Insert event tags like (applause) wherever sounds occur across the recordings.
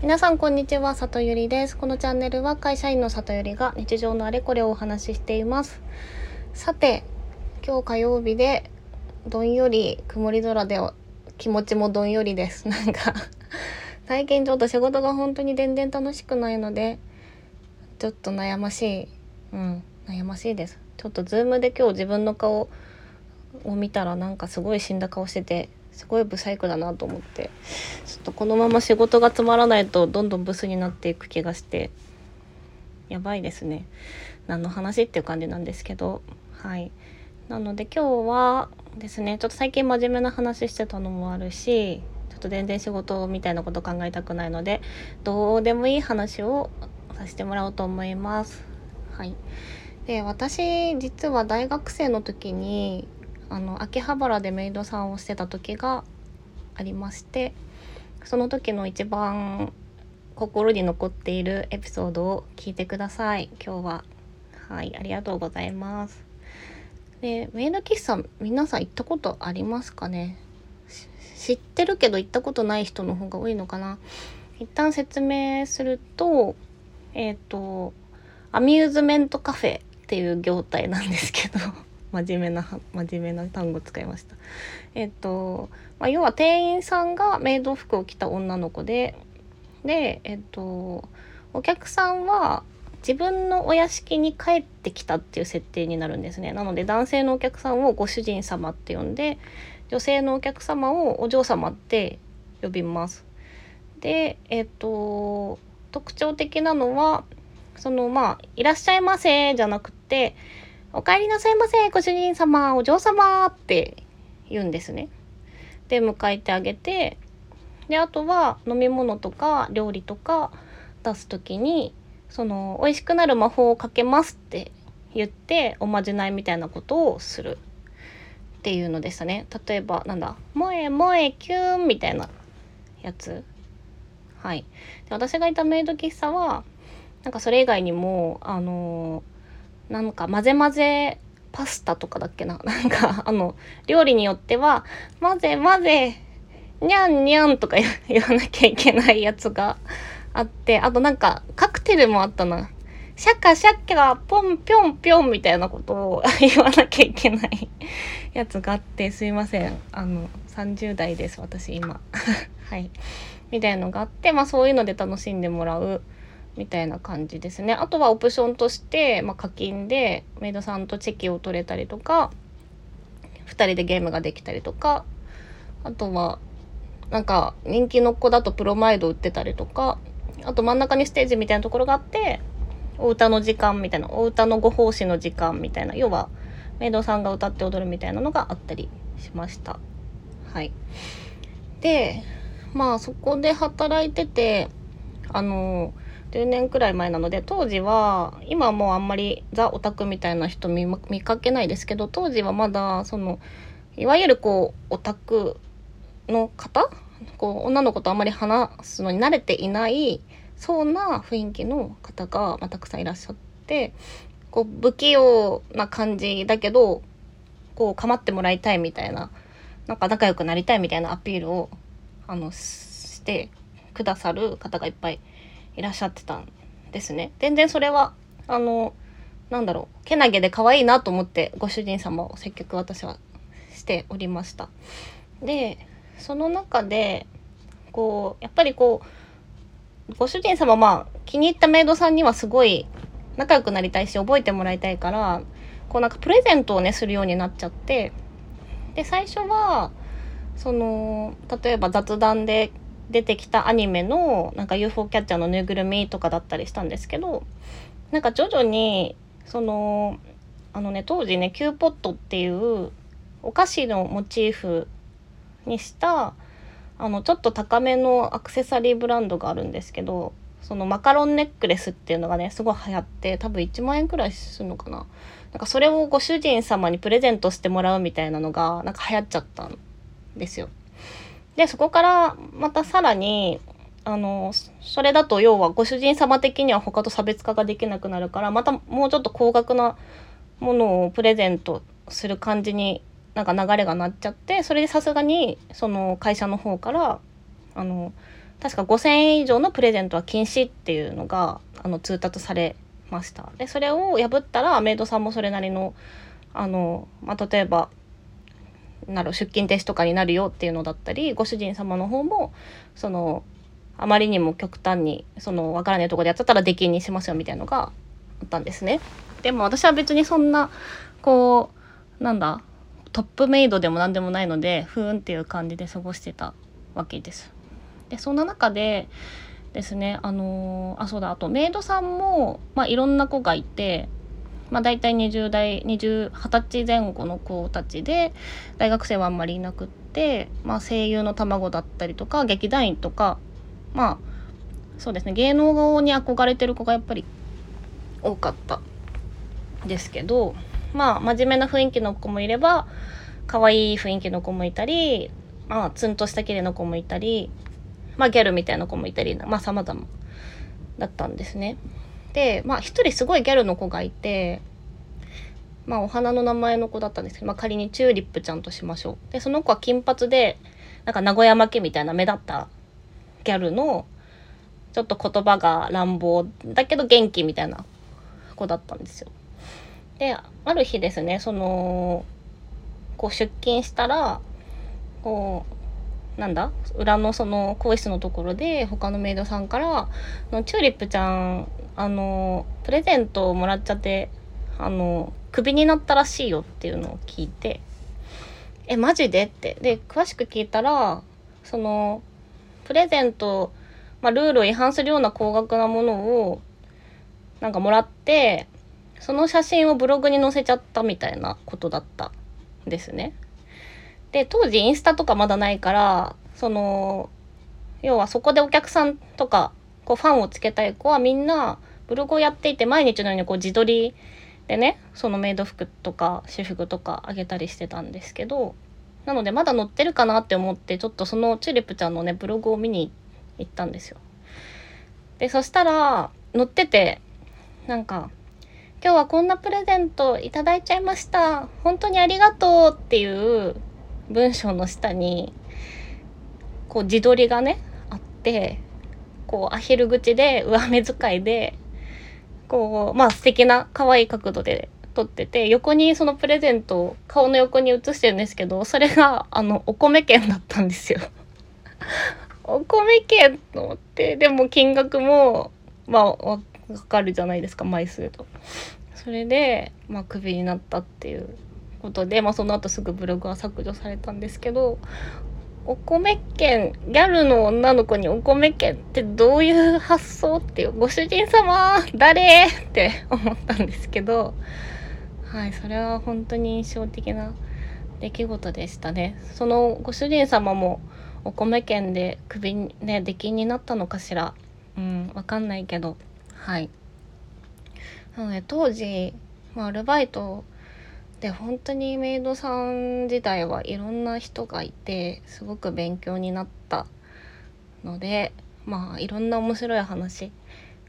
皆さんこんにちは里ゆりです。このチャンネルは会社員の里ゆりが日常のあれこれをお話ししています。さて今日火曜日でどんより曇り空で気持ちもどんよりです。なんか最近ちょっと仕事が本当に全然楽しくないのでちょっと悩ましい。うん悩ましいです。ちょっとズームで今日自分の顔を見たらなんかすごい死んだ顔しててすごいブサイクだなと思ってちょっとこのまま仕事がつまらないとどんどんブスになっていく気がしてやばいですね。何の話っていう感じなんですけどはい。なので今日はですねちょっと最近真面目な話してたのもあるしちょっと全然仕事みたいなこと考えたくないのでどうでもいい話をさせてもらおうと思います。はい。で私実は大学生の時にあの秋葉原でメイドさんをしてた時がありましてその時の一番心に残っているエピソードを聞いてください。今日は。はいありがとうございます。でメイド喫茶皆さん行ったことありますかね？知ってるけど行ったことない人の方が多いのかな？一旦説明するとえっ、ー、とアミューズメントカフェっていう業態なんですけど。真面目な真面目な単語使いました。えっと、まあ、要は店員さんがメイド服を着た女の子ででえっとお客さんは自分のお屋敷に帰ってきたっていう設定になるんですね。なので男性のお客さんをご主人様って呼んで女性のお客様をお嬢様って呼びます。でえっと特徴的なのはそのまあ「いらっしゃいませ」じゃなくてお帰りなさいませ、ご主人様、お嬢様って言うんですね。で、迎えてあげて、で、あとは飲み物とか料理とか出す時に、その、美味しくなる魔法をかけますって言って、おまじないみたいなことをするっていうのでしたね。例えば、なんだ、萌え萌えキューンみたいなやつ。はい。で私がいたメイド喫茶は、なんかそれ以外にも、あのーなんか混ぜ混ぜパスタとかだっけな？(laughs) なんかあの料理によっては混ぜ混ぜにゃんにゃんとか (laughs) 言わなきゃいけないやつがあってあとなんかカクテルもあったな。シャカシャッカポンピョンピョンみたいなことを (laughs) 言わなきゃいけないやつがあってすいません。あの30代です私今。はい。みたいのがあってまあそういうので楽しんでもらう。みたいな感じですね。あとはオプションとして、まあ、課金でメイドさんとチェキを取れたりとか2人でゲームができたりとかあとはなんか人気の子だとプロマイド売ってたりとかあと真ん中にステージみたいなところがあってお歌の時間みたいなお歌のご奉仕の時間みたいな要はメイドさんが歌って踊るみたいなのがあったりしました。はい。でまあそこで働いててあのー10年くらい前なので当時は今はもうあんまりザ・オタクみたいな人見見かけないですけど当時はまだそのいわゆるこうオタクの方こう女の子とあんまり話すのに慣れていないそうな雰囲気の方が、まあ、たくさんいらっしゃってこう不器用な感じだけどこう構ってもらいたいみたいななんか仲良くなりたいみたいなアピールをあのしてくださる方がいっぱいいいらっしゃってたんですね。全然それは、あの、なんだろう、けなげで可愛いなと思ってご主人様を接客私はしておりました。で、その中で、こう、やっぱりこう、ご主人様まあ気に入ったメイドさんにはすごい仲良くなりたいし覚えてもらいたいからこうなんかプレゼントをねするようになっちゃってで最初はその例えば雑談で出てきたアニメのなんか UFO キャッチャーのぬいぐるみとかだったりしたんですけどなんか徐々にそのあのね当時ねキューポットっていうお菓子のモチーフにしたあのちょっと高めのアクセサリーブランドがあるんですけどそのマカロンネックレスっていうのがねすごい流行って多分1万円くらいするのかななんかそれをご主人様にプレゼントしてもらうみたいなのがなんか流行っちゃったんですよ。でそこからまたさらにあのそれだと要はご主人様的には他と差別化ができなくなるからまたもうちょっと高額なものをプレゼントする感じになんか流れがなっちゃってそれでさすがにその会社の方からあの確か5,000円以上のプレゼントは禁止っていうのがあの通達されました。でそれを破ったらメイドさんもそれなりのあの、まあ、例えばなる出勤停止とかになるよっていうのだったりご主人様の方もそのあまりにも極端にその分からないところでやっちゃったら出禁にしますよみたいなのがあったんですね。でも私は別にそんなこうなんだトップメイドでも何でもないのでふーんっていう感じで過ごしてたわけです。でそんな中でですねあのー、あそうだあとメイドさんも、まあ、いろんな子がいて、まあ、大体20代20歳前後の子たちで大学生はあんまりいなくって、まあ、声優の卵だったりとか劇団員とかまあそうですね芸能に憧れてる子がやっぱり多かったですけどまあ真面目な雰囲気の子もいれば可愛い雰囲気の子もいたりまあツンとした綺麗な子もいたりまあギャルみたいな子もいたりまあ様々だったんですね。でまあ一人すごいギャルの子がいてまあお花の名前の子だったんですけど、まあ、仮にチューリップちゃんとしましょう。でその子は金髪でなんか名古屋負けみたいな目立ったギャルのちょっと言葉が乱暴だけど元気みたいな子だったんですよ。である日ですねそのこう出勤したらこうなんだ裏のその更衣室のところで他のメイドさんから「のチューリップちゃんあのプレゼントをもらっちゃってあのクビになったらしいよ」っていうのを聞いて「えマジで?」ってで詳しく聞いたらそのプレゼント、まあ、ルールを違反するような高額なものをなんかもらってその写真をブログに載せちゃったみたいなことだったんですね。で当時インスタとかまだないからその要はそこでお客さんとかこうファンをつけたい子はみんなブログをやっていて毎日のようにこう自撮りでねそのメイド服とか私服とかあげたりしてたんですけどなのでまだ載ってるかなって思ってちょっとそのチューリップちゃんのねブログを見に行ったんですよ。でそしたら載っててなんか今日はこんなプレゼントいただいちゃいました。本当にありがとうっていう文章の下に、こう自撮りがね、あって、こうアヒル口で上目遣いで、こう、まあ素敵な可愛い角度で撮ってて、横にそのプレゼントを顔の横に写してるんですけど、それがあの、お米券だったんですよ。(laughs) お米券と思って、でも金額も、まあ、かかるじゃないですか枚数と。それで、まあ、クビになったっていうことで、まあ、その後すぐブログは削除されたんですけどお米券ギャルの女の子にお米券ってどういう発想っていうご主人様誰って思ったんですけどはいそれは本当に印象的な出来事でしたね。そのご主人様もお米券でクビね出禁になったのかしら。うんわかんないけど。はい。なので当時、まあ、アルバイトで本当にメイドさん自体はいろんな人がいてすごく勉強になったのでまあいろんな面白い話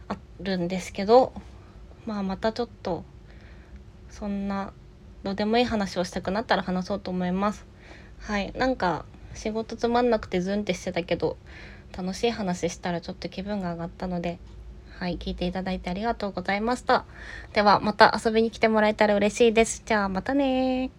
あるんですけどまあまたちょっとそんなどうでもいい話をしたくなったら話そうと思います。はいなんか仕事つまんなくてズンってしてたけど楽しい話したらちょっと気分が上がったのではい、聞いていただいてありがとうございました。では、また遊びに来てもらえたら嬉しいです。じゃあ、またね